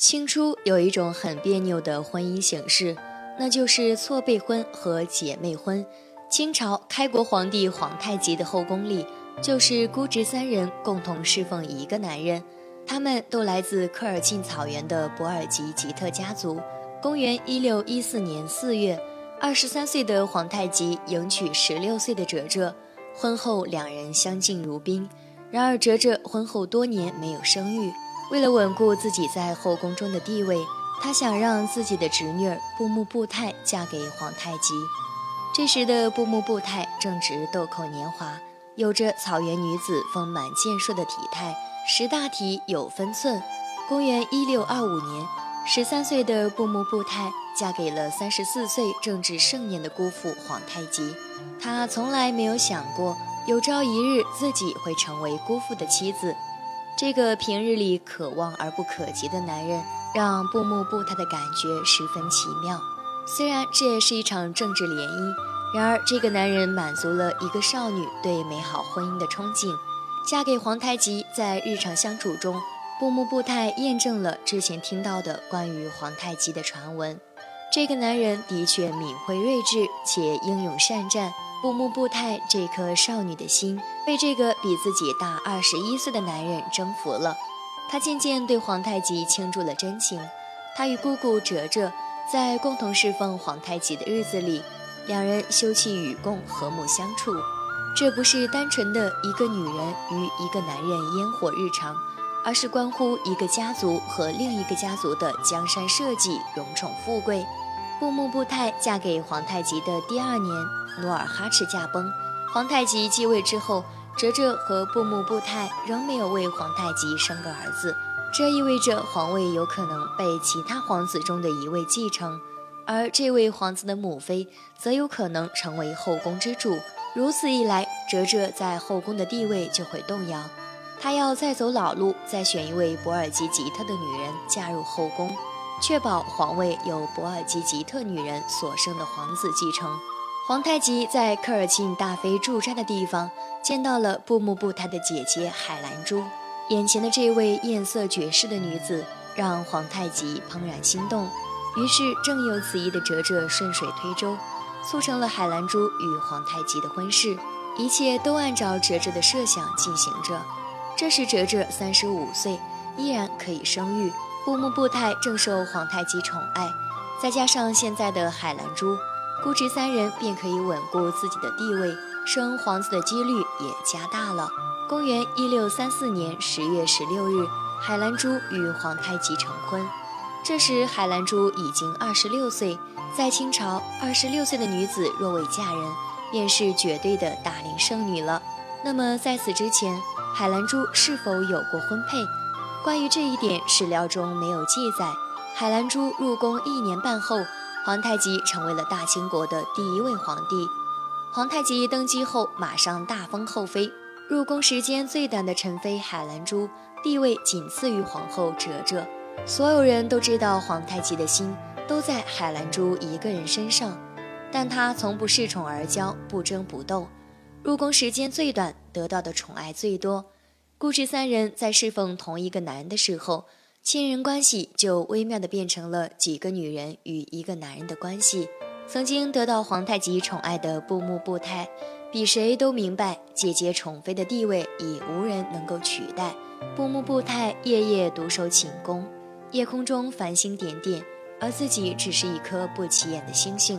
清初有一种很别扭的婚姻形式，那就是错辈婚和姐妹婚。清朝开国皇帝皇太极的后宫里，就是姑侄三人共同侍奉一个男人，他们都来自科尔沁草原的博尔济吉特家族。公元一六一四年四月，二十三岁的皇太极迎娶十六岁的哲哲，婚后两人相敬如宾。然而哲哲婚后多年没有生育，为了稳固自己在后宫中的地位，他想让自己的侄女布木布泰嫁给皇太极。这时的布木布泰正值豆蔻年华，有着草原女子丰满健硕的体态，识大体有分寸。公元一六二五年，十三岁的布木布泰嫁给了三十四岁正值盛年的姑父皇太极。他从来没有想过，有朝一日自己会成为姑父的妻子。这个平日里可望而不可及的男人，让布木布泰的感觉十分奇妙。虽然这也是一场政治联姻，然而这个男人满足了一个少女对美好婚姻的憧憬。嫁给皇太极，在日常相处中，布木布泰验证了之前听到的关于皇太极的传闻。这个男人的确敏慧睿智且英勇善战。布木布泰这颗少女的心被这个比自己大二十一岁的男人征服了。他渐渐对皇太极倾注了真情。他与姑姑哲哲。在共同侍奉皇太极的日子里，两人休戚与共，和睦相处。这不是单纯的一个女人与一个男人烟火日常，而是关乎一个家族和另一个家族的江山社稷、荣宠富贵。布木布泰嫁给皇太极的第二年，努尔哈赤驾崩，皇太极继位之后，哲哲和布木布泰仍没有为皇太极生个儿子。这意味着皇位有可能被其他皇子中的一位继承，而这位皇子的母妃则有可能成为后宫之主。如此一来，哲哲在后宫的地位就会动摇。他要再走老路，再选一位博尔济吉特的女人嫁入后宫，确保皇位由博尔济吉特女人所生的皇子继承。皇太极在科尔沁大妃驻扎的地方见到了布木布泰的姐姐海兰珠。眼前的这位艳色绝世的女子让皇太极怦然心动，于是正有此意的哲哲顺水推舟，促成了海兰珠与皇太极的婚事。一切都按照哲哲的设想进行着。这时哲哲三十五岁，依然可以生育。布木布泰正受皇太极宠爱，再加上现在的海兰珠，姑侄三人便可以稳固自己的地位，生皇子的几率也加大了。公元一六三四年十月十六日，海兰珠与皇太极成婚。这时，海兰珠已经二十六岁。在清朝，二十六岁的女子若未嫁人，便是绝对的大龄剩女了。那么，在此之前，海兰珠是否有过婚配？关于这一点，史料中没有记载。海兰珠入宫一年半后，皇太极成为了大清国的第一位皇帝。皇太极登基后，马上大封后妃。入宫时间最短的宸妃海兰珠，地位仅次于皇后哲哲。所有人都知道皇太极的心都在海兰珠一个人身上，但他从不恃宠而骄，不争不斗。入宫时间最短，得到的宠爱最多。故事三人在侍奉同一个男人的时候，亲人关系就微妙的变成了几个女人与一个男人的关系。曾经得到皇太极宠爱的布木布泰。比谁都明白，姐姐宠妃的地位已无人能够取代。布木布泰夜夜独守寝宫，夜空中繁星点点，而自己只是一颗不起眼的星星。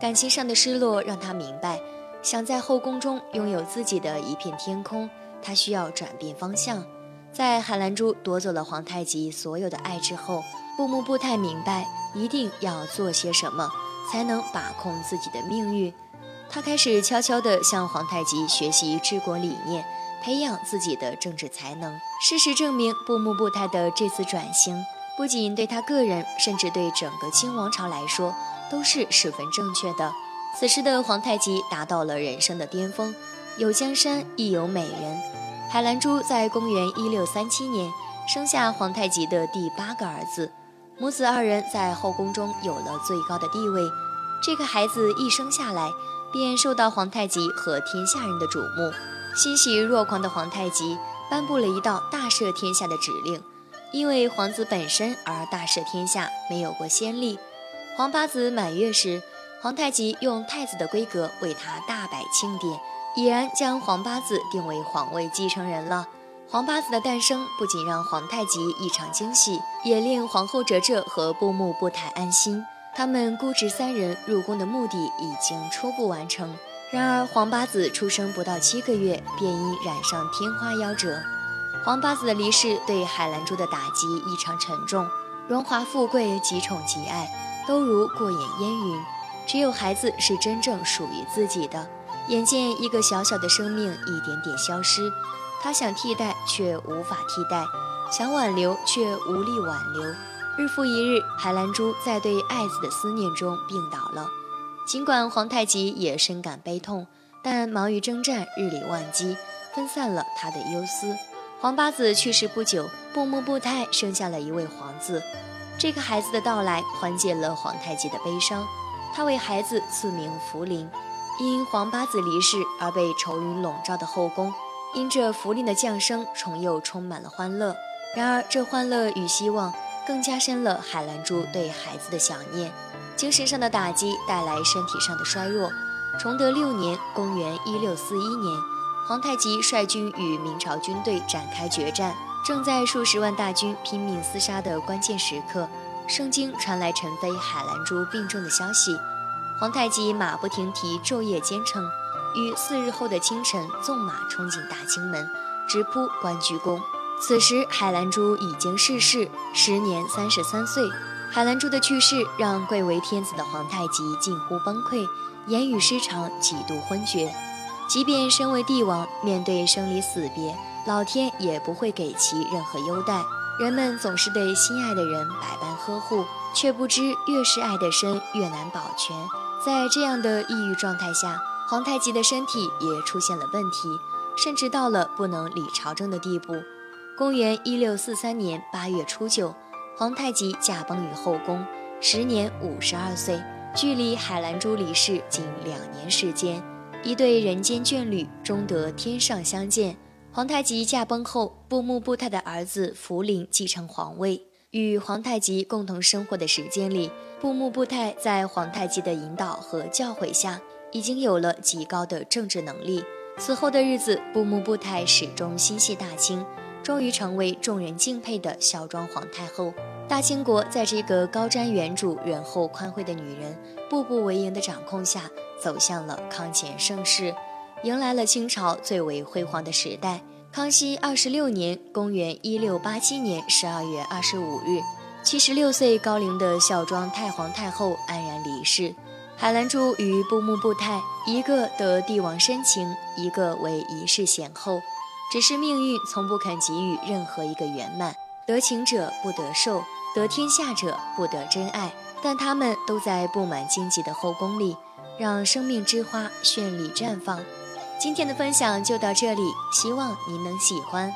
感情上的失落让他明白，想在后宫中拥有自己的一片天空，他需要转变方向。在海兰珠夺走了皇太极所有的爱之后，布木布泰明白，一定要做些什么，才能把控自己的命运。他开始悄悄地向皇太极学习治国理念，培养自己的政治才能。事实证明，布木布泰的这次转型，不仅对他个人，甚至对整个清王朝来说，都是十分正确的。此时的皇太极达到了人生的巅峰，有江山，亦有美人。海兰珠在公元一六三七年生下皇太极的第八个儿子，母子二人在后宫中有了最高的地位。这个孩子一生下来。便受到皇太极和天下人的瞩目，欣喜若狂的皇太极颁布了一道大赦天下的指令：因为皇子本身而大赦天下，没有过先例。皇八子满月时，皇太极用太子的规格为他大摆庆典，已然将皇八子定为皇位继承人了。皇八子的诞生不仅让皇太极异常惊喜，也令皇后哲哲和布木布泰安心。他们姑侄三人入宫的目的已经初步完成。然而，皇八子出生不到七个月，便因染上天花夭折。皇八子的离世对海兰珠的打击异常沉重，荣华富贵、极宠极爱，都如过眼烟云。只有孩子是真正属于自己的。眼见一个小小的生命一点点消失。他想替代，却无法替代；想挽留，却无力挽留。日复一日，海兰珠在对爱子的思念中病倒了。尽管皇太极也深感悲痛，但忙于征战，日理万机，分散了他的忧思。皇八子去世不久，布木布泰生下了一位皇子。这个孩子的到来缓解了皇太极的悲伤，他为孩子赐名福临。因皇八子离世而被愁云笼罩的后宫。因着福临的降生，重又充满了欢乐。然而，这欢乐与希望更加深了海兰珠对孩子的想念。精神上的打击带来身体上的衰弱。崇德六年（公元1641年），皇太极率军与明朝军队展开决战。正在数十万大军拼命厮杀的关键时刻，圣经传来陈妃海兰珠病重的消息。皇太极马不停蹄，昼夜兼程。于四日后的清晨，纵马冲进大清门，直扑关雎宫。此时，海兰珠已经逝世，时年三十三岁。海兰珠的去世让贵为天子的皇太极近乎崩溃，言语失常，几度昏厥。即便身为帝王，面对生离死别，老天也不会给其任何优待。人们总是对心爱的人百般呵护，却不知越是爱得深，越难保全。在这样的抑郁状态下，皇太极的身体也出现了问题，甚至到了不能理朝政的地步。公元一六四三年八月初九，皇太极驾崩于后宫，时年五十二岁，距离海兰珠离世仅两年时间。一对人间眷侣终得天上相见。皇太极驾崩后，布木布泰的儿子福临继承皇位。与皇太极共同生活的时间里，布木布泰在皇太极的引导和教诲下。已经有了极高的政治能力。此后的日子，布木布泰始终心系大清，终于成为众人敬佩的孝庄皇太后。大清国在这个高瞻远瞩、仁厚宽惠的女人步步为营的掌控下，走向了康乾盛世，迎来了清朝最为辉煌的时代。康熙二十六年（公元一六八七年）十二月二十五日，七十六岁高龄的孝庄太皇太后安然离世。海兰珠与布木布泰，一个得帝王深情，一个为一世显后。只是命运从不肯给予任何一个圆满，得情者不得寿，得天下者不得真爱。但他们都在布满荆棘的后宫里，让生命之花绚丽绽放。今天的分享就到这里，希望您能喜欢。